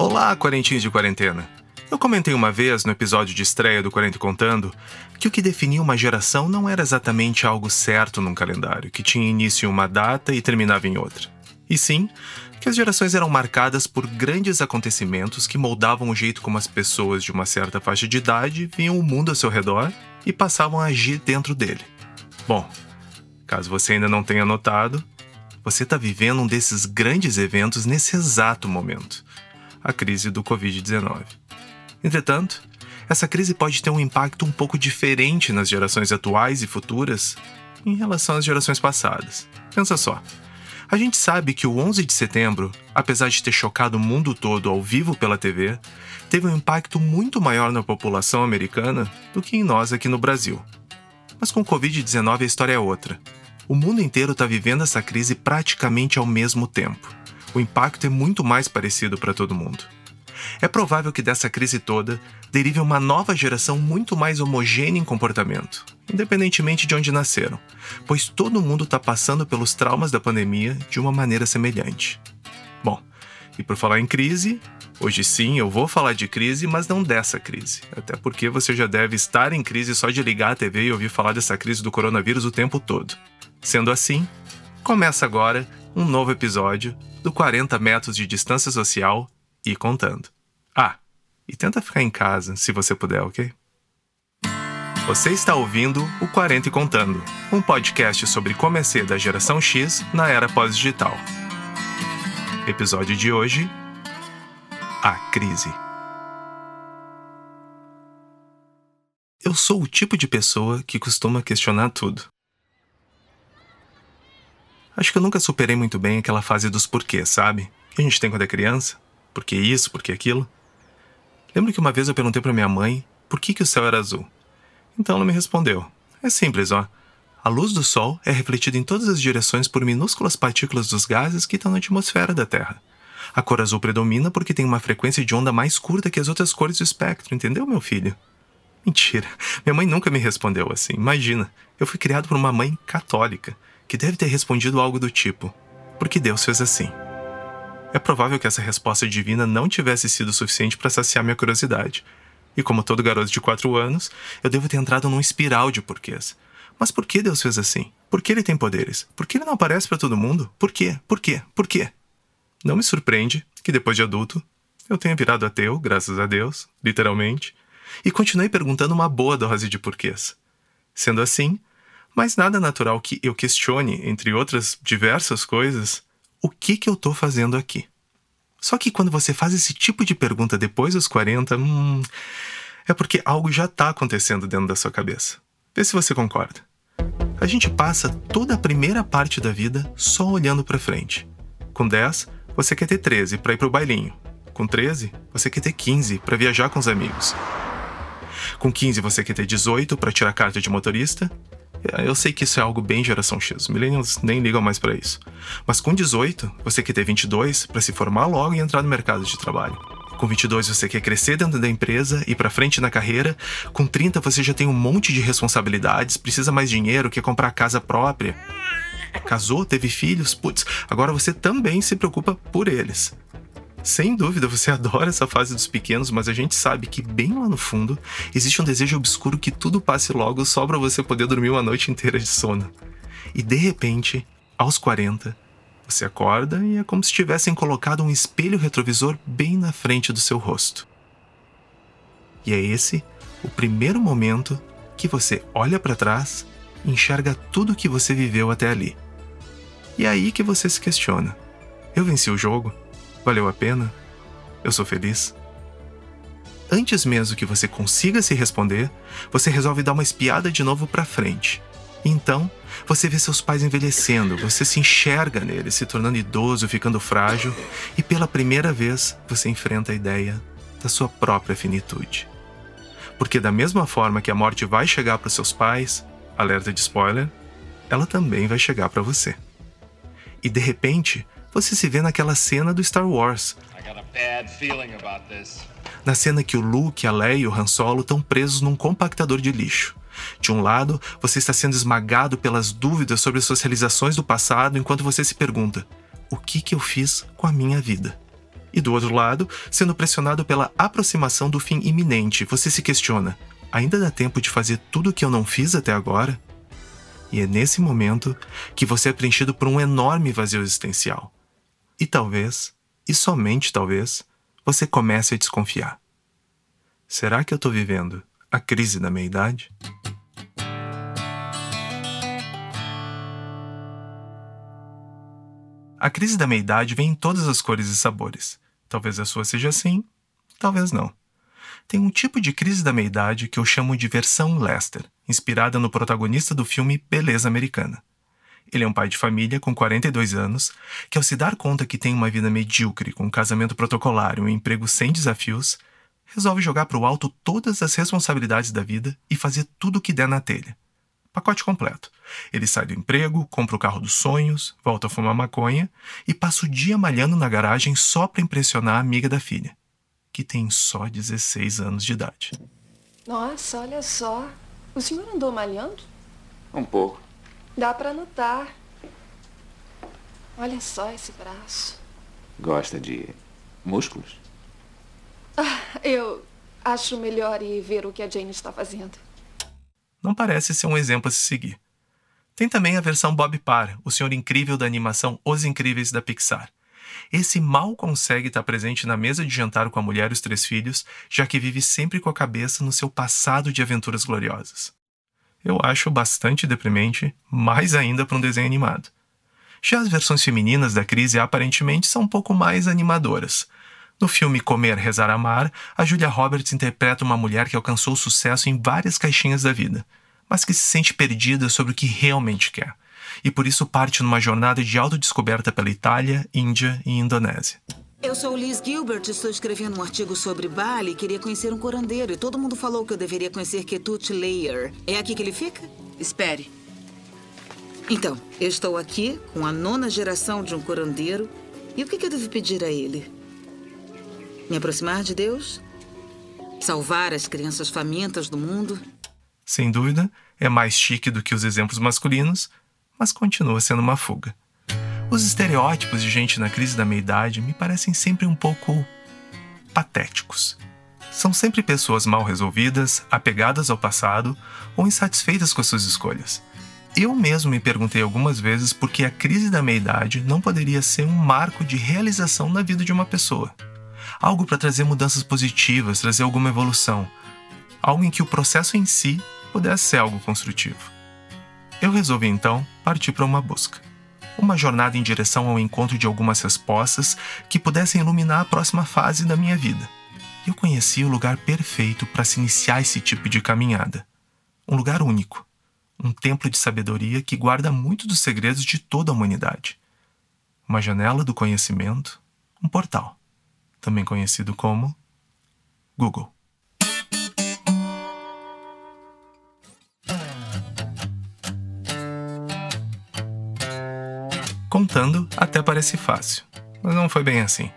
Olá, quarentinhos de quarentena. Eu comentei uma vez no episódio de estreia do Quarenta Contando que o que definia uma geração não era exatamente algo certo num calendário, que tinha início em uma data e terminava em outra. E sim, que as gerações eram marcadas por grandes acontecimentos que moldavam o jeito como as pessoas de uma certa faixa de idade viam o mundo ao seu redor e passavam a agir dentro dele. Bom, caso você ainda não tenha notado, você está vivendo um desses grandes eventos nesse exato momento a crise do Covid-19. Entretanto, essa crise pode ter um impacto um pouco diferente nas gerações atuais e futuras em relação às gerações passadas. Pensa só. A gente sabe que o 11 de setembro, apesar de ter chocado o mundo todo ao vivo pela TV, teve um impacto muito maior na população americana do que em nós aqui no Brasil. Mas com o Covid-19 a história é outra. O mundo inteiro está vivendo essa crise praticamente ao mesmo tempo. O impacto é muito mais parecido para todo mundo. É provável que dessa crise toda derive uma nova geração muito mais homogênea em comportamento, independentemente de onde nasceram, pois todo mundo está passando pelos traumas da pandemia de uma maneira semelhante. Bom, e por falar em crise, hoje sim eu vou falar de crise, mas não dessa crise. Até porque você já deve estar em crise só de ligar a TV e ouvir falar dessa crise do coronavírus o tempo todo. Sendo assim, começa agora um novo episódio do 40 metros de distância social e contando. Ah, e tenta ficar em casa se você puder, ok? Você está ouvindo o 40 e Contando, um podcast sobre como é ser da geração X na era pós-digital. Episódio de hoje: A Crise. Eu sou o tipo de pessoa que costuma questionar tudo. Acho que eu nunca superei muito bem aquela fase dos porquês, sabe? Que a gente tem quando é criança. Por que isso, por que aquilo? Lembro que uma vez eu perguntei para minha mãe por que, que o céu era azul. Então ela me respondeu: É simples, ó. A luz do Sol é refletida em todas as direções por minúsculas partículas dos gases que estão na atmosfera da Terra. A cor azul predomina porque tem uma frequência de onda mais curta que as outras cores do espectro, entendeu, meu filho? Mentira. Minha mãe nunca me respondeu assim. Imagina, eu fui criado por uma mãe católica que deve ter respondido algo do tipo: Porque Deus fez assim. É provável que essa resposta divina não tivesse sido suficiente para saciar minha curiosidade. E como todo garoto de 4 anos, eu devo ter entrado num espiral de porquês. Mas por que Deus fez assim? Por que ele tem poderes? Por que ele não aparece para todo mundo? Por quê? Por quê? Por quê? Não me surpreende que depois de adulto eu tenha virado ateu, graças a Deus, literalmente, e continuei perguntando uma boa dose de porquês. Sendo assim, mas nada natural que eu questione, entre outras diversas coisas, o que, que eu estou fazendo aqui. Só que quando você faz esse tipo de pergunta depois dos 40, hum, é porque algo já está acontecendo dentro da sua cabeça. Vê se você concorda. A gente passa toda a primeira parte da vida só olhando para frente. Com 10, você quer ter 13 para ir pro bailinho. Com 13, você quer ter 15 para viajar com os amigos. Com 15, você quer ter 18 para tirar carta de motorista eu sei que isso é algo bem geração X, millennials nem ligam mais para isso. Mas com 18, você quer ter 22 para se formar logo e entrar no mercado de trabalho. Com 22 você quer crescer dentro da empresa, ir para frente na carreira. Com 30 você já tem um monte de responsabilidades, precisa mais dinheiro, quer comprar casa própria. Casou, teve filhos, putz, agora você também se preocupa por eles. Sem dúvida, você adora essa fase dos pequenos, mas a gente sabe que bem lá no fundo existe um desejo obscuro que tudo passe logo só para você poder dormir uma noite inteira de sono. E de repente, aos 40, você acorda e é como se tivessem colocado um espelho retrovisor bem na frente do seu rosto. E é esse o primeiro momento que você olha para trás e enxerga tudo o que você viveu até ali. E é aí que você se questiona: eu venci o jogo? Valeu a pena? Eu sou feliz? Antes mesmo que você consiga se responder, você resolve dar uma espiada de novo para frente. Então, você vê seus pais envelhecendo, você se enxerga neles, se tornando idoso, ficando frágil, e pela primeira vez você enfrenta a ideia da sua própria finitude. Porque, da mesma forma que a morte vai chegar para seus pais, alerta de spoiler, ela também vai chegar para você. E de repente, você se vê naquela cena do Star Wars. Na cena que o Luke, a Leia e o Han Solo estão presos num compactador de lixo. De um lado, você está sendo esmagado pelas dúvidas sobre suas realizações do passado, enquanto você se pergunta: o que, que eu fiz com a minha vida? E do outro lado, sendo pressionado pela aproximação do fim iminente, você se questiona: ainda dá tempo de fazer tudo o que eu não fiz até agora? E é nesse momento que você é preenchido por um enorme vazio existencial. E talvez, e somente talvez, você comece a desconfiar. Será que eu estou vivendo a crise da meia-idade? A crise da meia-idade vem em todas as cores e sabores. Talvez a sua seja assim, talvez não. Tem um tipo de crise da meia-idade que eu chamo de versão Lester, inspirada no protagonista do filme Beleza Americana. Ele é um pai de família com 42 anos que, ao se dar conta que tem uma vida medíocre, com um casamento protocolar e um emprego sem desafios, resolve jogar para o alto todas as responsabilidades da vida e fazer tudo o que der na telha. Pacote completo. Ele sai do emprego, compra o carro dos sonhos, volta a fumar maconha e passa o dia malhando na garagem só para impressionar a amiga da filha, que tem só 16 anos de idade. Nossa, olha só. O senhor andou malhando? Um pouco. Dá para notar. Olha só esse braço. Gosta de músculos? Ah, eu acho melhor ir ver o que a Jane está fazendo. Não parece ser um exemplo a se seguir. Tem também a versão Bob Parr, o senhor incrível da animação Os Incríveis da Pixar. Esse mal consegue estar presente na mesa de jantar com a mulher e os três filhos, já que vive sempre com a cabeça no seu passado de aventuras gloriosas. Eu acho bastante deprimente, mais ainda para um desenho animado. Já as versões femininas da crise aparentemente são um pouco mais animadoras. No filme Comer, Rezar, Amar, a Julia Roberts interpreta uma mulher que alcançou sucesso em várias caixinhas da vida, mas que se sente perdida sobre o que realmente quer, e por isso parte numa jornada de autodescoberta pela Itália, Índia e Indonésia. Eu sou Liz Gilbert, estou escrevendo um artigo sobre Bali e queria conhecer um curandeiro. E todo mundo falou que eu deveria conhecer Ketut Layer. É aqui que ele fica? Espere. Então, eu estou aqui com a nona geração de um curandeiro. E o que eu devo pedir a ele? Me aproximar de Deus? Salvar as crianças famintas do mundo? Sem dúvida, é mais chique do que os exemplos masculinos, mas continua sendo uma fuga. Os estereótipos de gente na crise da meia-idade me parecem sempre um pouco patéticos. São sempre pessoas mal resolvidas, apegadas ao passado ou insatisfeitas com as suas escolhas. Eu mesmo me perguntei algumas vezes por que a crise da meia-idade não poderia ser um marco de realização na vida de uma pessoa algo para trazer mudanças positivas, trazer alguma evolução, algo em que o processo em si pudesse ser algo construtivo. Eu resolvi então partir para uma busca, uma jornada em direção ao encontro de algumas respostas que pudessem iluminar a próxima fase da minha vida. Eu conheci o lugar perfeito para se iniciar esse tipo de caminhada. Um lugar único, um templo de sabedoria que guarda muito dos segredos de toda a humanidade. Uma janela do conhecimento, um portal também conhecido como Google. Contando, até parece fácil, mas não foi bem assim.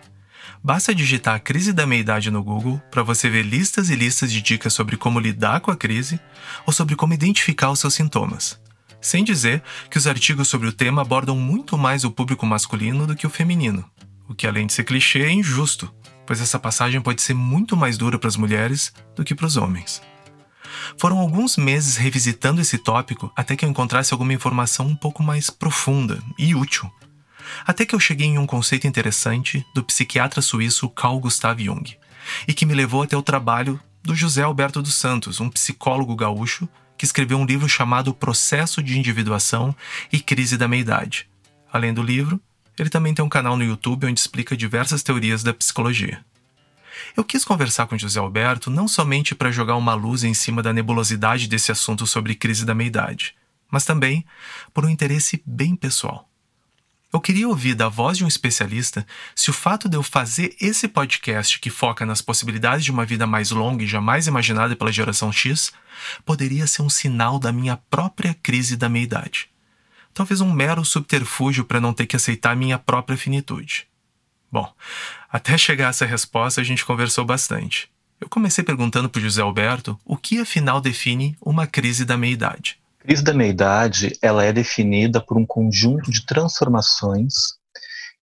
Basta digitar a crise da meia-idade no Google para você ver listas e listas de dicas sobre como lidar com a crise ou sobre como identificar os seus sintomas. Sem dizer que os artigos sobre o tema abordam muito mais o público masculino do que o feminino, o que além de ser clichê é injusto, pois essa passagem pode ser muito mais dura para as mulheres do que para os homens. Foram alguns meses revisitando esse tópico até que eu encontrasse alguma informação um pouco mais profunda e útil. Até que eu cheguei em um conceito interessante do psiquiatra suíço Carl Gustav Jung, e que me levou até o trabalho do José Alberto dos Santos, um psicólogo gaúcho que escreveu um livro chamado Processo de Individuação e Crise da Meia-Idade. Além do livro, ele também tem um canal no YouTube onde explica diversas teorias da psicologia. Eu quis conversar com José Alberto não somente para jogar uma luz em cima da nebulosidade desse assunto sobre crise da meia-idade, mas também por um interesse bem pessoal. Eu queria ouvir da voz de um especialista se o fato de eu fazer esse podcast que foca nas possibilidades de uma vida mais longa e jamais imaginada pela geração X poderia ser um sinal da minha própria crise da meia-idade talvez um mero subterfúgio para não ter que aceitar minha própria finitude. Bom, até chegar a essa resposta a gente conversou bastante. Eu comecei perguntando para José Alberto o que afinal define uma crise da meia-idade. Crise da meia-idade ela é definida por um conjunto de transformações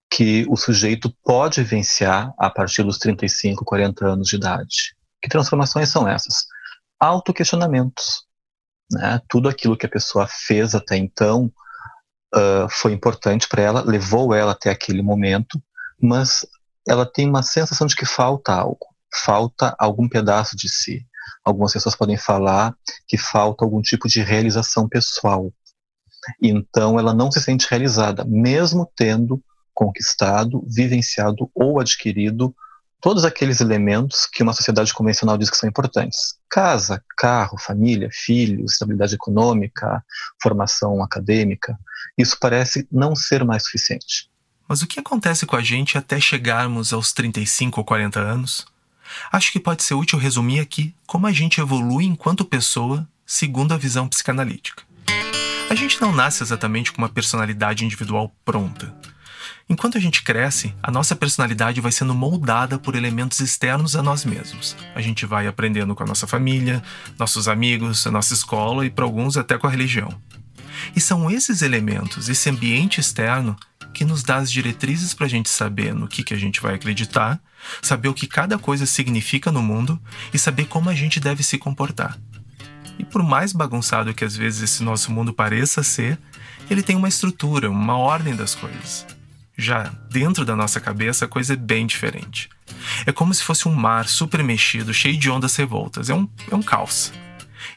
que o sujeito pode vivenciar a partir dos 35, 40 anos de idade. Que transformações são essas? Autoquestionamentos. Né? Tudo aquilo que a pessoa fez até então uh, foi importante para ela, levou ela até aquele momento, mas ela tem uma sensação de que falta algo, falta algum pedaço de si. Algumas pessoas podem falar que falta algum tipo de realização pessoal. Então ela não se sente realizada, mesmo tendo conquistado, vivenciado ou adquirido todos aqueles elementos que uma sociedade convencional diz que são importantes: casa, carro, família, filhos, estabilidade econômica, formação acadêmica. Isso parece não ser mais suficiente. Mas o que acontece com a gente até chegarmos aos 35 ou 40 anos? Acho que pode ser útil resumir aqui como a gente evolui enquanto pessoa segundo a visão psicanalítica. A gente não nasce exatamente com uma personalidade individual pronta. Enquanto a gente cresce, a nossa personalidade vai sendo moldada por elementos externos a nós mesmos. A gente vai aprendendo com a nossa família, nossos amigos, a nossa escola e, para alguns, até com a religião. E são esses elementos, esse ambiente externo, que nos dá as diretrizes para a gente saber no que, que a gente vai acreditar, saber o que cada coisa significa no mundo e saber como a gente deve se comportar. E por mais bagunçado que às vezes esse nosso mundo pareça ser, ele tem uma estrutura, uma ordem das coisas. Já dentro da nossa cabeça, a coisa é bem diferente. É como se fosse um mar super mexido, cheio de ondas revoltas. É um, é um caos.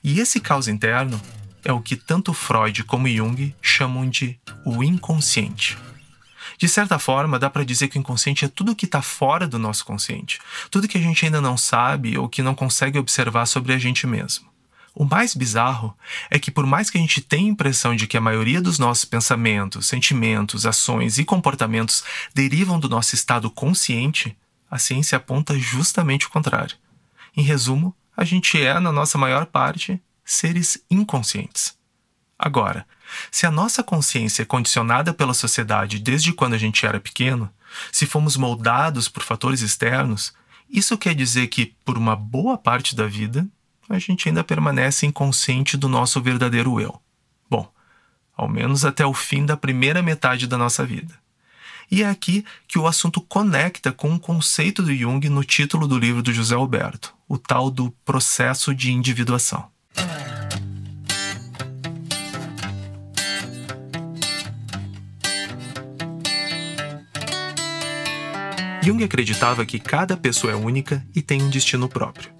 E esse caos interno é o que tanto Freud como Jung chamam de o inconsciente. De certa forma, dá para dizer que o inconsciente é tudo que está fora do nosso consciente, tudo que a gente ainda não sabe ou que não consegue observar sobre a gente mesmo. O mais bizarro é que, por mais que a gente tenha a impressão de que a maioria dos nossos pensamentos, sentimentos, ações e comportamentos derivam do nosso estado consciente, a ciência aponta justamente o contrário. Em resumo, a gente é, na nossa maior parte, seres inconscientes. Agora, se a nossa consciência é condicionada pela sociedade desde quando a gente era pequeno, se fomos moldados por fatores externos, isso quer dizer que, por uma boa parte da vida, a gente ainda permanece inconsciente do nosso verdadeiro eu. Bom, ao menos até o fim da primeira metade da nossa vida. E é aqui que o assunto conecta com um conceito do Jung no título do livro do José Alberto, o tal do processo de individuação. Jung acreditava que cada pessoa é única e tem um destino próprio.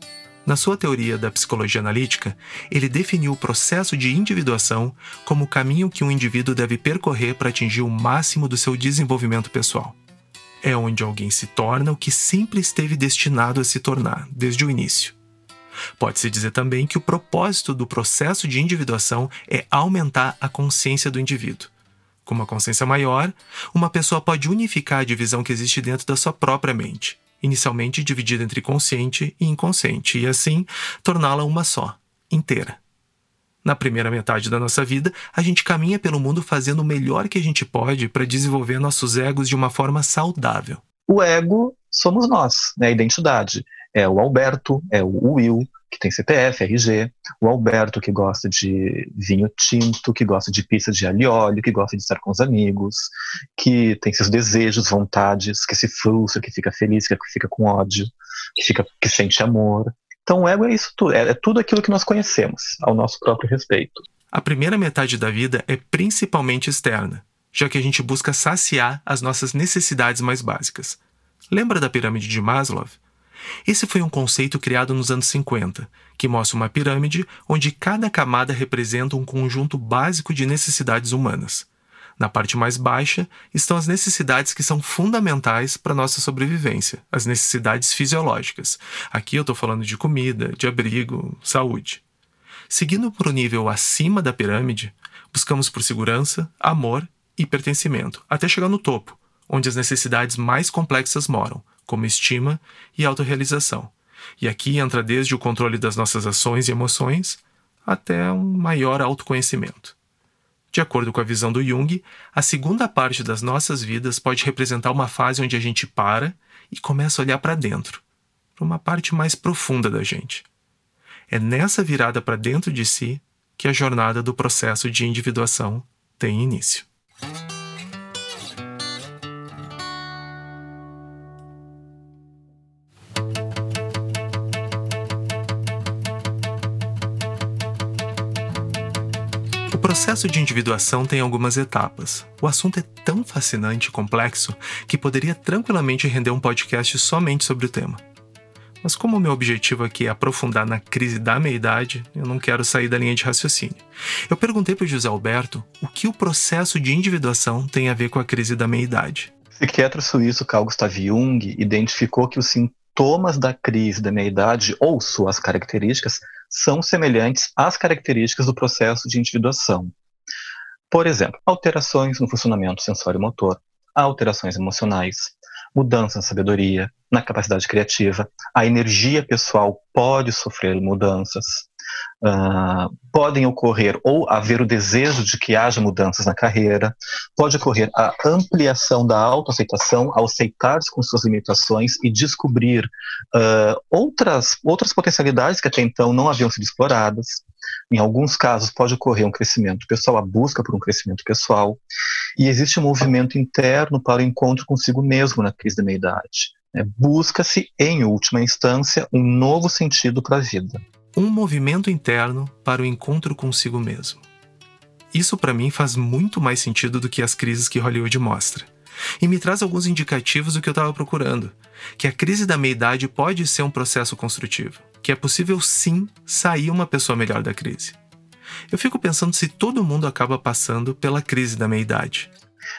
Na sua teoria da psicologia analítica, ele definiu o processo de individuação como o caminho que um indivíduo deve percorrer para atingir o máximo do seu desenvolvimento pessoal. É onde alguém se torna o que sempre esteve destinado a se tornar, desde o início. Pode-se dizer também que o propósito do processo de individuação é aumentar a consciência do indivíduo. Com uma consciência maior, uma pessoa pode unificar a divisão que existe dentro da sua própria mente, inicialmente dividida entre consciente e inconsciente, e assim torná-la uma só, inteira. Na primeira metade da nossa vida, a gente caminha pelo mundo fazendo o melhor que a gente pode para desenvolver nossos egos de uma forma saudável. O ego somos nós, né? a identidade. É o Alberto, é o Will, que tem CPF, RG, o Alberto, que gosta de vinho tinto, que gosta de pizza de alho e óleo, que gosta de estar com os amigos, que tem seus desejos, vontades, que se frustra, que fica feliz, que fica com ódio, que, fica, que sente amor. Então o ego é isso tudo, é, é tudo aquilo que nós conhecemos ao nosso próprio respeito. A primeira metade da vida é principalmente externa, já que a gente busca saciar as nossas necessidades mais básicas. Lembra da pirâmide de Maslow? Esse foi um conceito criado nos anos 50, que mostra uma pirâmide onde cada camada representa um conjunto básico de necessidades humanas. Na parte mais baixa estão as necessidades que são fundamentais para nossa sobrevivência, as necessidades fisiológicas. Aqui eu estou falando de comida, de abrigo, saúde. Seguindo para o nível acima da pirâmide, buscamos por segurança, amor e pertencimento, até chegar no topo, onde as necessidades mais complexas moram, como estima e autorrealização. E aqui entra desde o controle das nossas ações e emoções até um maior autoconhecimento. De acordo com a visão do Jung, a segunda parte das nossas vidas pode representar uma fase onde a gente para e começa a olhar para dentro, para uma parte mais profunda da gente. É nessa virada para dentro de si que a jornada do processo de individuação tem início. Processo de individuação tem algumas etapas. O assunto é tão fascinante e complexo que poderia tranquilamente render um podcast somente sobre o tema. Mas como o meu objetivo aqui é aprofundar na crise da meia-idade, eu não quero sair da linha de raciocínio. Eu perguntei para o José Alberto o que o processo de individuação tem a ver com a crise da meia-idade. O psiquiatra suíço Carl Gustav Jung identificou que os sintomas da crise da meia-idade, ou suas características, são semelhantes às características do processo de individuação. Por exemplo, alterações no funcionamento sensório-motor, alterações emocionais, mudança na sabedoria, na capacidade criativa. A energia pessoal pode sofrer mudanças. Uh, podem ocorrer ou haver o desejo de que haja mudanças na carreira, pode ocorrer a ampliação da autoaceitação ao aceitar-se com suas limitações e descobrir uh, outras, outras potencialidades que até então não haviam sido exploradas. Em alguns casos, pode ocorrer um crescimento pessoal, a busca por um crescimento pessoal, e existe um movimento interno para o encontro consigo mesmo na crise da meia-idade. É, Busca-se, em última instância, um novo sentido para a vida. Um movimento interno para o encontro consigo mesmo. Isso, para mim, faz muito mais sentido do que as crises que Hollywood mostra. E me traz alguns indicativos do que eu estava procurando: que a crise da meia-idade pode ser um processo construtivo, que é possível sim sair uma pessoa melhor da crise. Eu fico pensando se todo mundo acaba passando pela crise da meia-idade.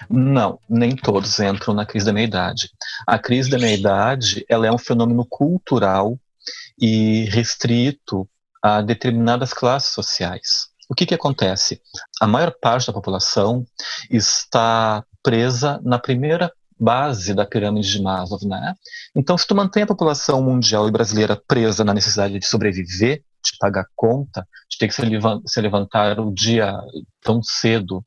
Não, nem todos entram na crise da meia-idade. A crise da meia-idade ela é um fenômeno cultural e restrito a determinadas classes sociais. O que, que acontece? A maior parte da população está presa na primeira base da pirâmide de Maslow, né? Então, se tu mantém a população mundial e brasileira presa na necessidade de sobreviver, de pagar conta, de ter que se levantar o dia tão cedo,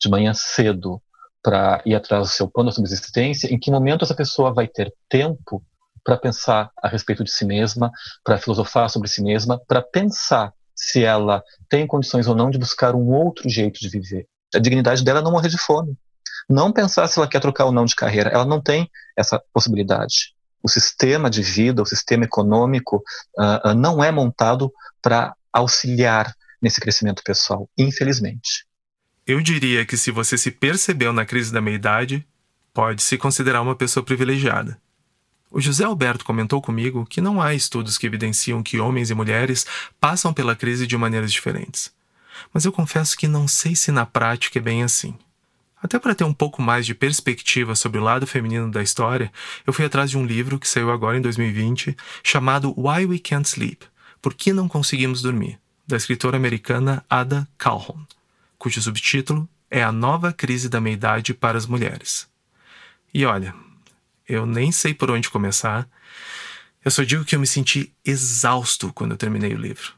de manhã cedo, para ir atrás do seu plano de subsistência, em que momento essa pessoa vai ter tempo para pensar a respeito de si mesma, para filosofar sobre si mesma, para pensar se ela tem condições ou não de buscar um outro jeito de viver. A dignidade dela é não morrer de fome. Não pensar se ela quer trocar ou não de carreira. Ela não tem essa possibilidade. O sistema de vida, o sistema econômico, uh, uh, não é montado para auxiliar nesse crescimento pessoal, infelizmente. Eu diria que se você se percebeu na crise da meia-idade, pode se considerar uma pessoa privilegiada. O José Alberto comentou comigo que não há estudos que evidenciam que homens e mulheres passam pela crise de maneiras diferentes. Mas eu confesso que não sei se na prática é bem assim. Até para ter um pouco mais de perspectiva sobre o lado feminino da história, eu fui atrás de um livro que saiu agora em 2020, chamado Why We Can't Sleep Por que Não Conseguimos Dormir, da escritora americana Ada Calhoun cujo subtítulo é A Nova Crise da Meia-Idade para as Mulheres. E olha, eu nem sei por onde começar. Eu só digo que eu me senti exausto quando eu terminei o livro.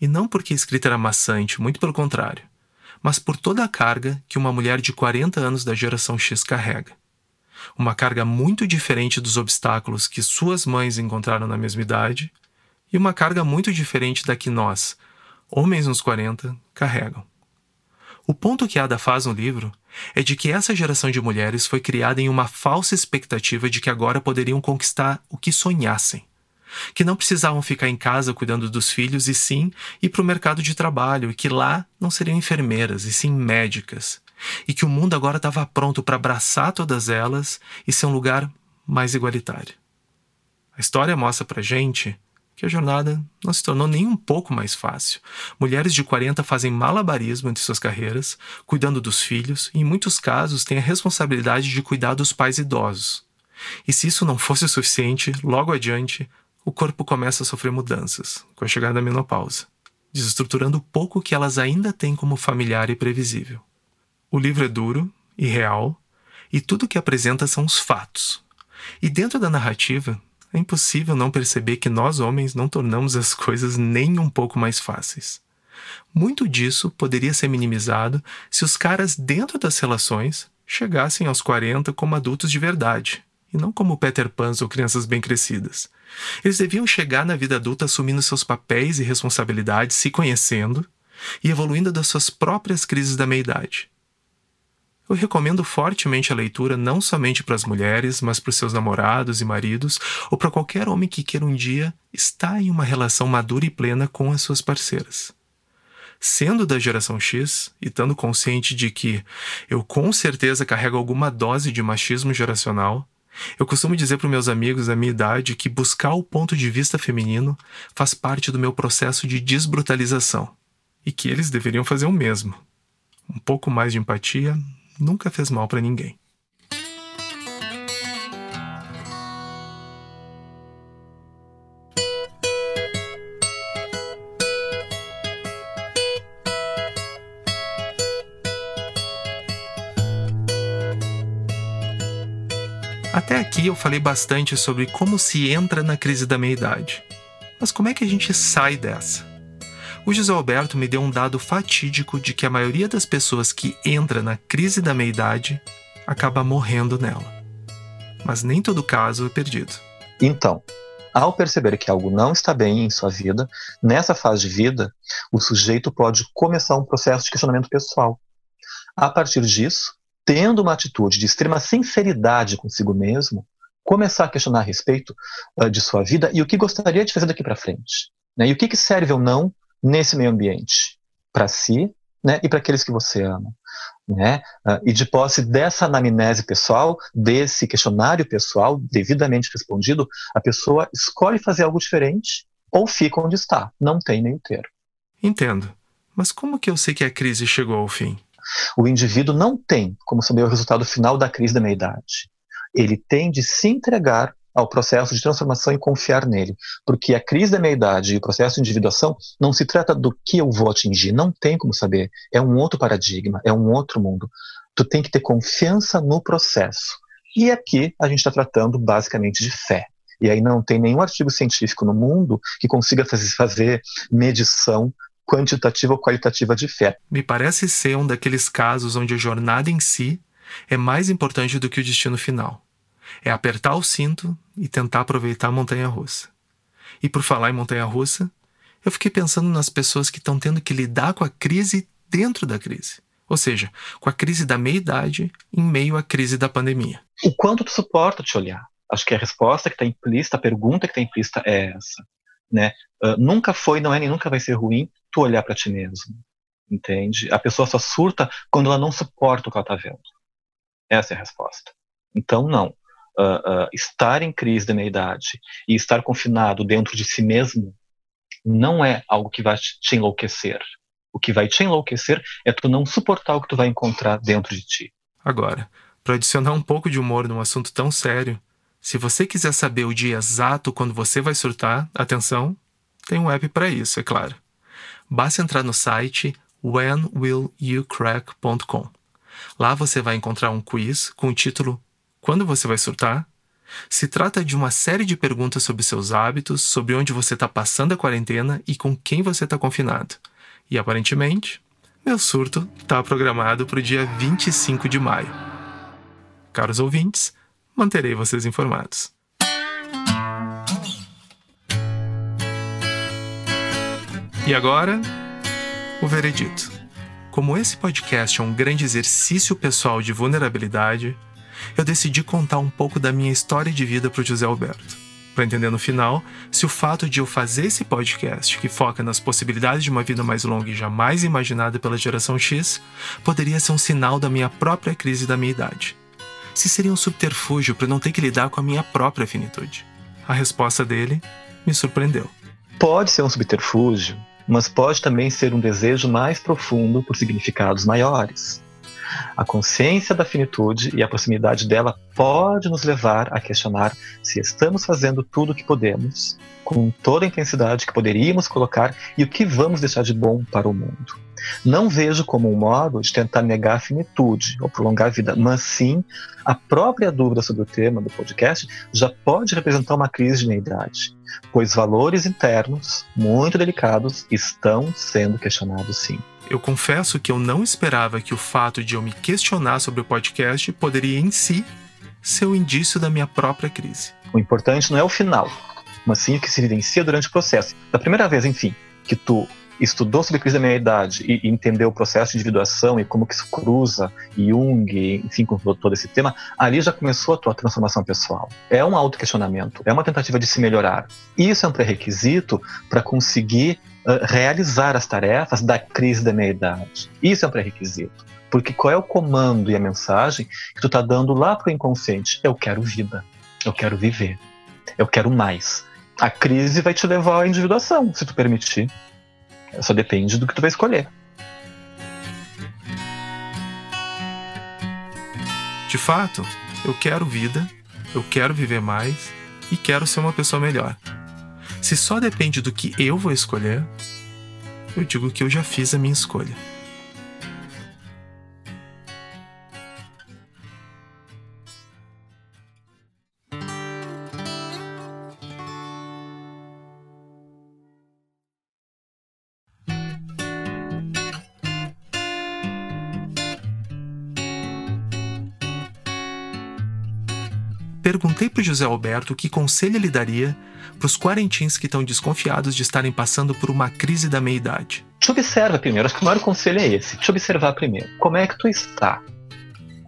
E não porque a escrita era maçante, muito pelo contrário, mas por toda a carga que uma mulher de 40 anos da geração X carrega. Uma carga muito diferente dos obstáculos que suas mães encontraram na mesma idade, e uma carga muito diferente da que nós, homens nos 40, carregam. O ponto que Ada faz no livro é de que essa geração de mulheres foi criada em uma falsa expectativa de que agora poderiam conquistar o que sonhassem. Que não precisavam ficar em casa cuidando dos filhos e sim ir para o mercado de trabalho, e que lá não seriam enfermeiras e sim médicas. E que o mundo agora estava pronto para abraçar todas elas e ser um lugar mais igualitário. A história mostra para gente que a jornada não se tornou nem um pouco mais fácil. Mulheres de 40 fazem malabarismo entre suas carreiras, cuidando dos filhos, e em muitos casos têm a responsabilidade de cuidar dos pais idosos. E se isso não fosse o suficiente, logo adiante, o corpo começa a sofrer mudanças, com a chegada da menopausa, desestruturando o pouco que elas ainda têm como familiar e previsível. O livro é duro e real, e tudo o que apresenta são os fatos. E dentro da narrativa, é impossível não perceber que nós homens não tornamos as coisas nem um pouco mais fáceis. Muito disso poderia ser minimizado se os caras dentro das relações chegassem aos 40 como adultos de verdade, e não como Peter Pans ou crianças bem crescidas. Eles deviam chegar na vida adulta assumindo seus papéis e responsabilidades, se conhecendo e evoluindo das suas próprias crises da meia-idade. Eu recomendo fortemente a leitura não somente para as mulheres, mas para os seus namorados e maridos, ou para qualquer homem que queira um dia estar em uma relação madura e plena com as suas parceiras. Sendo da geração X e estando consciente de que eu com certeza carrego alguma dose de machismo geracional, eu costumo dizer para meus amigos da minha idade que buscar o ponto de vista feminino faz parte do meu processo de desbrutalização e que eles deveriam fazer o mesmo. Um pouco mais de empatia nunca fez mal para ninguém. Até aqui eu falei bastante sobre como se entra na crise da meia-idade. Mas como é que a gente sai dessa? O José Alberto me deu um dado fatídico de que a maioria das pessoas que entra na crise da meia-idade acaba morrendo nela. Mas nem todo caso é perdido. Então, ao perceber que algo não está bem em sua vida, nessa fase de vida, o sujeito pode começar um processo de questionamento pessoal. A partir disso, tendo uma atitude de extrema sinceridade consigo mesmo, começar a questionar a respeito uh, de sua vida e o que gostaria de fazer daqui para frente. Né? E o que, que serve ou não nesse meio ambiente, para si né? e para aqueles que você ama. Né? Uh, e de posse dessa anamnese pessoal, desse questionário pessoal, devidamente respondido, a pessoa escolhe fazer algo diferente ou fica onde está. Não tem meio termo. Entendo. Mas como que eu sei que a crise chegou ao fim? O indivíduo não tem como saber o resultado final da crise da meia-idade. Ele tem de se entregar ao processo de transformação e confiar nele. Porque a crise da meia-idade e o processo de individuação não se trata do que eu vou atingir, não tem como saber. É um outro paradigma, é um outro mundo. Tu tem que ter confiança no processo. E aqui a gente está tratando basicamente de fé. E aí não tem nenhum artigo científico no mundo que consiga fazer medição quantitativa ou qualitativa de fé. Me parece ser um daqueles casos onde a jornada em si é mais importante do que o destino final. É apertar o cinto e tentar aproveitar a montanha russa. E por falar em montanha russa, eu fiquei pensando nas pessoas que estão tendo que lidar com a crise dentro da crise. Ou seja, com a crise da meia-idade em meio à crise da pandemia. O quanto tu suporta te olhar? Acho que a resposta que está implícita, a pergunta que está implícita é essa. Né? Uh, nunca foi, não é nem nunca vai ser ruim tu olhar para ti mesmo, entende? A pessoa só surta quando ela não suporta o que ela está vendo. Essa é a resposta. Então, não. Uh, uh, estar em crise da meia-idade e estar confinado dentro de si mesmo não é algo que vai te enlouquecer. O que vai te enlouquecer é tu não suportar o que tu vai encontrar dentro de ti. Agora, para adicionar um pouco de humor num assunto tão sério, se você quiser saber o dia exato quando você vai surtar, atenção, tem um app para isso, é claro. Basta entrar no site whenwillyoucrack.com. Lá você vai encontrar um quiz com o título Quando você vai surtar? Se trata de uma série de perguntas sobre seus hábitos, sobre onde você está passando a quarentena e com quem você está confinado. E aparentemente, meu surto está programado para o dia 25 de maio. Caros ouvintes, manterei vocês informados. E agora, o veredito. Como esse podcast é um grande exercício pessoal de vulnerabilidade, eu decidi contar um pouco da minha história de vida para o José Alberto, para entender no final se o fato de eu fazer esse podcast, que foca nas possibilidades de uma vida mais longa e jamais imaginada pela geração X, poderia ser um sinal da minha própria crise da minha idade se seria um subterfúgio para não ter que lidar com a minha própria finitude. A resposta dele me surpreendeu. Pode ser um subterfúgio, mas pode também ser um desejo mais profundo por significados maiores. A consciência da finitude e a proximidade dela pode nos levar a questionar se estamos fazendo tudo o que podemos, com toda a intensidade que poderíamos colocar e o que vamos deixar de bom para o mundo. Não vejo como um modo de tentar negar a finitude ou prolongar a vida, mas sim a própria dúvida sobre o tema do podcast já pode representar uma crise de meia-idade, pois valores internos muito delicados estão sendo questionados sim. Eu confesso que eu não esperava que o fato de eu me questionar sobre o podcast poderia em si ser o indício da minha própria crise. O importante não é o final, mas sim o que se evidencia durante o processo. Da primeira vez, enfim, que tu estudou sobre crise da meia-idade e, e entendeu o processo de individuação e como que isso cruza, Jung, enfim, com todo esse tema, ali já começou a tua transformação pessoal. É um auto-questionamento, é uma tentativa de se melhorar. Isso é um pré-requisito para conseguir uh, realizar as tarefas da crise da meia-idade. Isso é um pré-requisito. Porque qual é o comando e a mensagem que tu está dando lá para o inconsciente? Eu quero vida, eu quero viver, eu quero mais. A crise vai te levar à individuação, se tu permitir. Só depende do que tu vai escolher. De fato, eu quero vida, eu quero viver mais e quero ser uma pessoa melhor. Se só depende do que eu vou escolher, eu digo que eu já fiz a minha escolha. Perguntei para José Alberto que conselho ele daria para os quarentins que estão desconfiados de estarem passando por uma crise da meia-idade. Te observa primeiro, acho que o maior conselho é esse, te observar primeiro. Como é que tu está?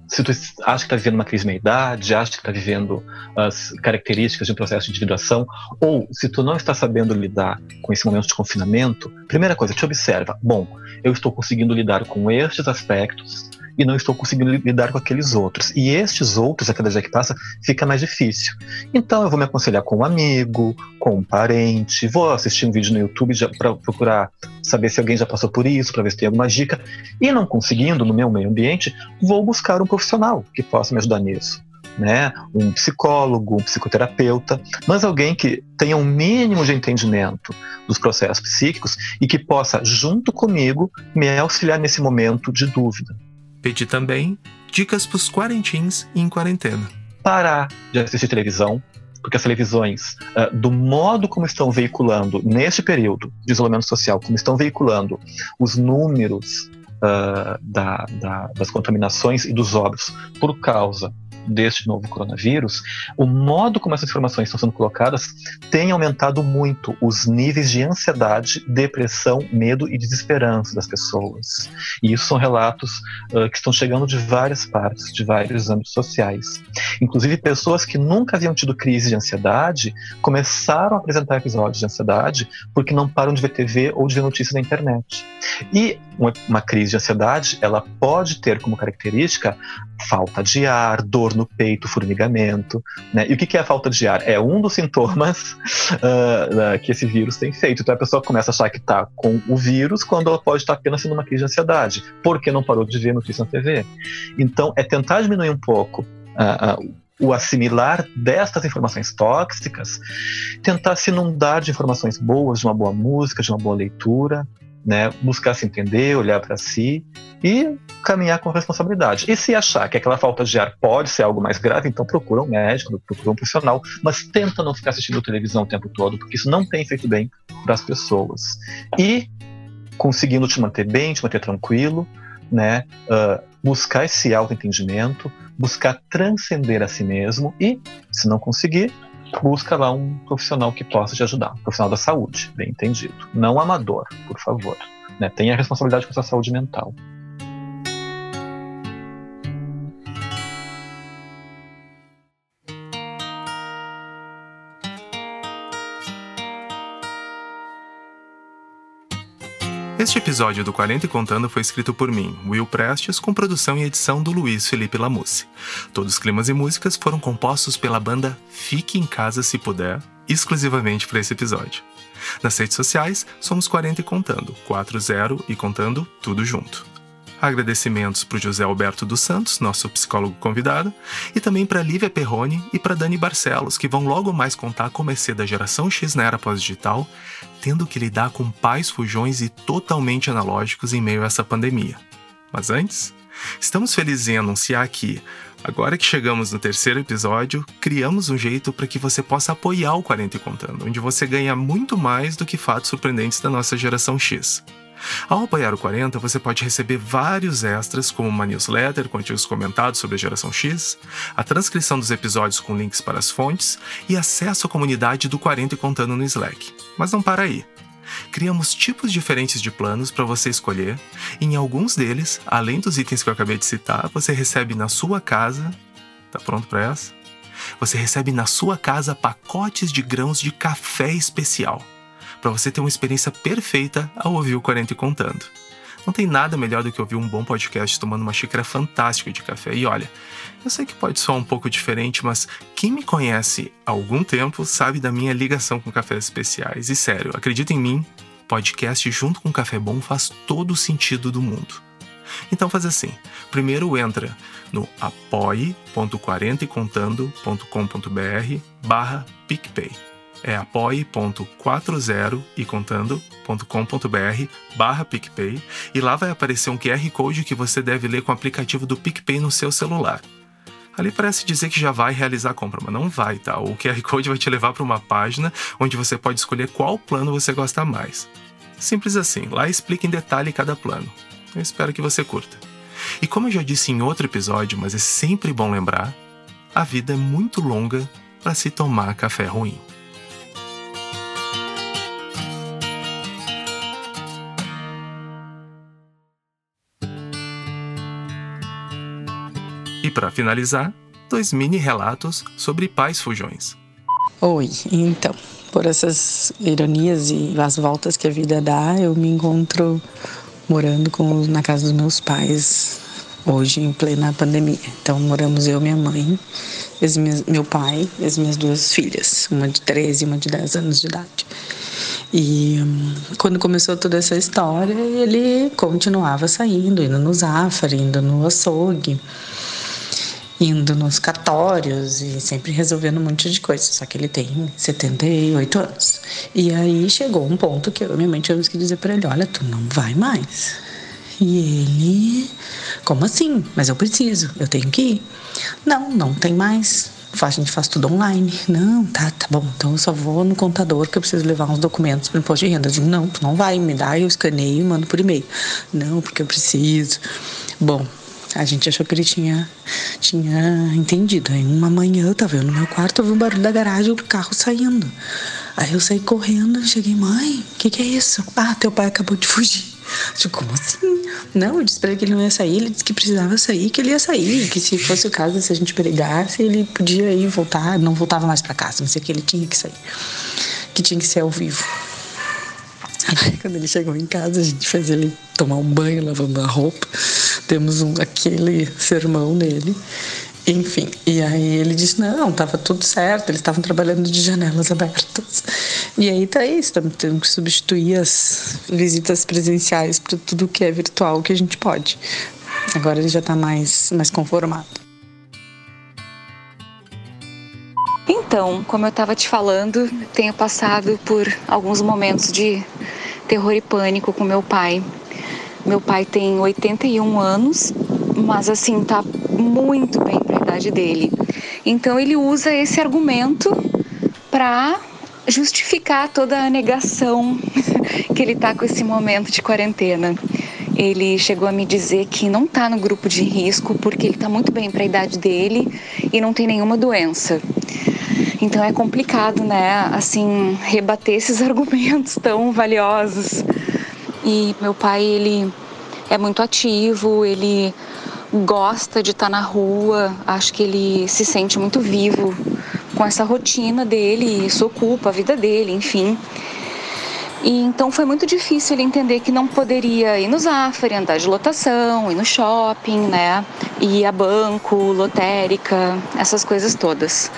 Se tu acha que está vivendo uma crise de meia-idade, acha que está vivendo as características de um processo de individuação, ou se tu não está sabendo lidar com esse momento de confinamento, primeira coisa, te observa. Bom, eu estou conseguindo lidar com estes aspectos, e não estou conseguindo lidar com aqueles outros. E estes outros, a cada dia que passa, fica mais difícil. Então eu vou me aconselhar com um amigo, com um parente, vou assistir um vídeo no YouTube para procurar saber se alguém já passou por isso, para ver se tem alguma dica. E não conseguindo no meu meio ambiente, vou buscar um profissional que possa me ajudar nisso. Né? um psicólogo, um psicoterapeuta, mas alguém que tenha um mínimo de entendimento dos processos psíquicos e que possa, junto comigo, me auxiliar nesse momento de dúvida. Pedi também dicas para os quarentins em quarentena. Parar de assistir televisão, porque as televisões, uh, do modo como estão veiculando, neste período de isolamento social, como estão veiculando os números uh, da, da, das contaminações e dos óbitos por causa deste novo coronavírus, o modo como essas informações estão sendo colocadas tem aumentado muito os níveis de ansiedade, depressão, medo e desesperança das pessoas. E isso são relatos uh, que estão chegando de várias partes, de vários âmbitos sociais. Inclusive, pessoas que nunca haviam tido crise de ansiedade começaram a apresentar episódios de ansiedade porque não param de ver TV ou de ver notícias na internet. E uma, uma crise de ansiedade, ela pode ter como característica falta de ar, dor no peito, formigamento. Né? E o que é a falta de ar? É um dos sintomas uh, uh, que esse vírus tem feito. Então a pessoa começa a achar que está com o vírus quando ela pode estar apenas sendo uma crise de ansiedade, porque não parou de ver notícia na TV. Então é tentar diminuir um pouco uh, o assimilar destas informações tóxicas, tentar se inundar de informações boas, de uma boa música, de uma boa leitura, né? buscar se entender, olhar para si e caminhar com responsabilidade. E se achar que aquela falta de ar pode ser algo mais grave, então procura um médico, procura um profissional, mas tenta não ficar assistindo televisão o tempo todo, porque isso não tem feito bem para as pessoas. E conseguindo te manter bem, te manter tranquilo, né? Uh, buscar esse autoentendimento, buscar transcender a si mesmo e, se não conseguir, busca lá um profissional que possa te ajudar, um profissional da saúde, bem entendido. Não amador, por favor. Né? Tenha responsabilidade com a sua saúde mental. Este episódio do 40 e Contando foi escrito por mim, Will Prestes, com produção e edição do Luiz Felipe Lamusse. Todos os climas e músicas foram compostos pela banda Fique em Casa Se Puder, exclusivamente para esse episódio. Nas redes sociais, somos 40 e Contando, 40 e Contando, tudo junto. Agradecimentos para o José Alberto dos Santos, nosso psicólogo convidado, e também para Lívia Perrone e para Dani Barcelos, que vão logo mais contar como é ser da geração X na era pós-digital, tendo que lidar com pais fujões e totalmente analógicos em meio a essa pandemia. Mas antes, estamos felizes em anunciar que, agora que chegamos no terceiro episódio, criamos um jeito para que você possa apoiar o 40 e Contando, onde você ganha muito mais do que fatos surpreendentes da nossa geração X. Ao apoiar o 40, você pode receber vários extras, como uma newsletter com artigos comentados sobre a geração X, a transcrição dos episódios com links para as fontes e acesso à comunidade do 40 e Contando no Slack. Mas não para aí. Criamos tipos diferentes de planos para você escolher. E em alguns deles, além dos itens que eu acabei de citar, você recebe na sua casa. Tá pronto para essa? Você recebe na sua casa pacotes de grãos de café especial, para você ter uma experiência perfeita ao ouvir o 40 e contando. Não tem nada melhor do que ouvir um bom podcast tomando uma xícara fantástica de café. E olha, eu sei que pode soar um pouco diferente, mas quem me conhece há algum tempo sabe da minha ligação com cafés especiais. E sério, acredita em mim, podcast junto com café bom faz todo o sentido do mundo. Então faz assim: primeiro entra no apoie.40econtando.com.br barra PicPay. É apoie.40 e contando.com.br barra PicPay e lá vai aparecer um QR Code que você deve ler com o aplicativo do PicPay no seu celular. Ali parece dizer que já vai realizar a compra, mas não vai, tá? O QR Code vai te levar para uma página onde você pode escolher qual plano você gosta mais. Simples assim, lá explica em detalhe cada plano. Eu espero que você curta. E como eu já disse em outro episódio, mas é sempre bom lembrar, a vida é muito longa para se tomar café ruim. E para finalizar, dois mini relatos sobre pais fujões. Oi, então, por essas ironias e as voltas que a vida dá, eu me encontro morando com, na casa dos meus pais hoje em plena pandemia. Então moramos eu, minha mãe, minhas, meu pai e as minhas duas filhas, uma de 13 e uma de 10 anos de idade. E hum, quando começou toda essa história, ele continuava saindo, indo no Zafari, indo no açougue, indo nos cartórios e sempre resolvendo um monte de coisa. Só que ele tem 78 anos. E aí chegou um ponto que eu minha mãe tivemos que dizer para ele: olha, tu não vai mais. E ele, como assim? Mas eu preciso, eu tenho que ir. Não, não tem mais. A gente faz tudo online. Não, tá, tá bom. Então eu só vou no contador que eu preciso levar uns documentos para o imposto de renda. Eu digo, não, tu não vai, me dá, eu escaneio e mando por e-mail. Não, porque eu preciso. Bom, a gente achou que ele tinha, tinha entendido. Aí uma manhã eu tava no meu quarto, eu vi um barulho da garagem, o carro saindo. Aí eu saí correndo, cheguei, mãe, o que, que é isso? Ah, teu pai acabou de fugir. Eu digo, como assim? Não, eu disse pra ele que ele não ia sair, ele disse que precisava sair, que ele ia sair, que se fosse o caso, se a gente brigasse, ele podia ir voltar, não voltava mais para casa, mas é que ele tinha que sair, que tinha que ser ao vivo. Aí, quando ele chegou em casa, a gente fez ele tomar um banho, lavando a roupa temos um, aquele sermão nele. Enfim, e aí ele disse: não, estava tudo certo, eles estavam trabalhando de janelas abertas. E aí tá isso, estamos tendo que substituir as visitas presenciais para tudo que é virtual que a gente pode. Agora ele já está mais, mais conformado. Então, como eu estava te falando, tenho passado por alguns momentos de terror e pânico com meu pai. Meu pai tem 81 anos, mas assim, tá muito bem para a idade dele. Então ele usa esse argumento para justificar toda a negação que ele tá com esse momento de quarentena. Ele chegou a me dizer que não tá no grupo de risco porque ele tá muito bem para a idade dele e não tem nenhuma doença. Então é complicado, né, assim, rebater esses argumentos tão valiosos. E meu pai, ele é muito ativo, ele gosta de estar na rua, acho que ele se sente muito vivo com essa rotina dele, isso ocupa a vida dele, enfim. E então foi muito difícil ele entender que não poderia ir no Zafari, andar de lotação, ir no shopping, né? Ir a banco, lotérica, essas coisas todas.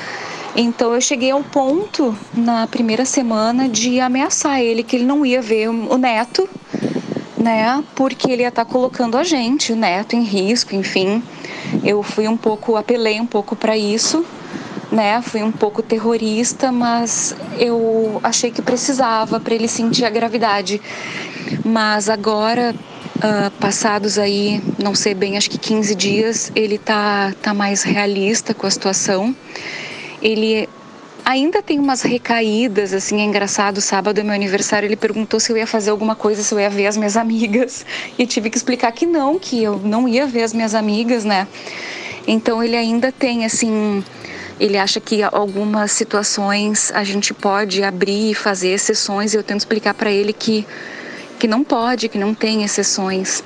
Então eu cheguei ao ponto na primeira semana de ameaçar ele que ele não ia ver o neto né? Porque ele ia estar tá colocando a gente, o neto, em risco, enfim. Eu fui um pouco, apelei um pouco para isso, né? Fui um pouco terrorista, mas eu achei que precisava para ele sentir a gravidade. Mas agora, uh, passados aí, não sei bem, acho que 15 dias, ele tá, tá mais realista com a situação. Ele Ainda tem umas recaídas, assim, é engraçado. Sábado é meu aniversário, ele perguntou se eu ia fazer alguma coisa, se eu ia ver as minhas amigas. E tive que explicar que não, que eu não ia ver as minhas amigas, né? Então ele ainda tem, assim, Ele acha que algumas situações a gente pode abrir e fazer exceções e eu tento explicar para ele que que não pode, que não tem exceções.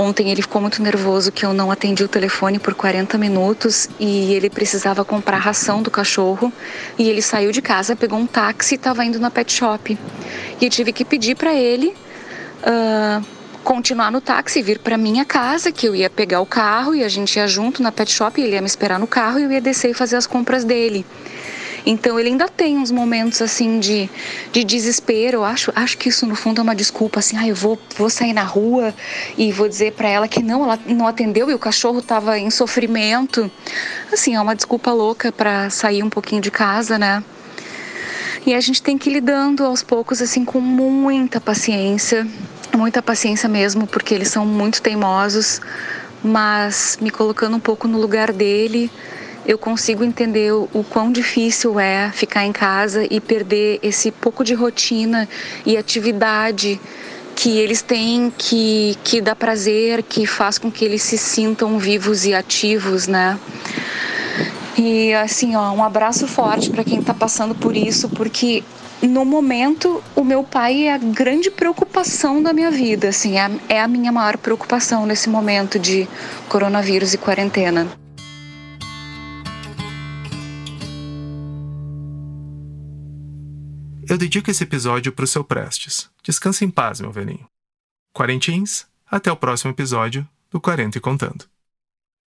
Ontem ele ficou muito nervoso que eu não atendi o telefone por 40 minutos e ele precisava comprar ração do cachorro e ele saiu de casa, pegou um táxi e estava indo na pet shop. E eu tive que pedir para ele uh, continuar no táxi, vir para minha casa, que eu ia pegar o carro e a gente ia junto na pet shop, ele ia me esperar no carro e eu ia descer e fazer as compras dele. Então ele ainda tem uns momentos assim de, de desespero. Acho, acho que isso no fundo é uma desculpa assim, ah, eu vou, vou sair na rua e vou dizer para ela que não, ela não atendeu e o cachorro estava em sofrimento. Assim, é uma desculpa louca para sair um pouquinho de casa, né? E a gente tem que ir lidando aos poucos assim com muita paciência muita paciência mesmo, porque eles são muito teimosos, mas me colocando um pouco no lugar dele, eu consigo entender o, quão difícil é ficar em casa e perder esse pouco de rotina e atividade que eles têm que, que dá prazer, que faz com que eles se sintam vivos e ativos, né? E assim, ó, um abraço forte para quem está passando por isso, porque no momento, o meu pai é a grande preocupação da minha vida, assim, é, é a minha maior preocupação nesse momento de coronavírus e quarentena. Eu dedico esse episódio para o seu Prestes. Descanse em paz, meu velhinho. Quarentins, até o próximo episódio do Quarenta e Contando.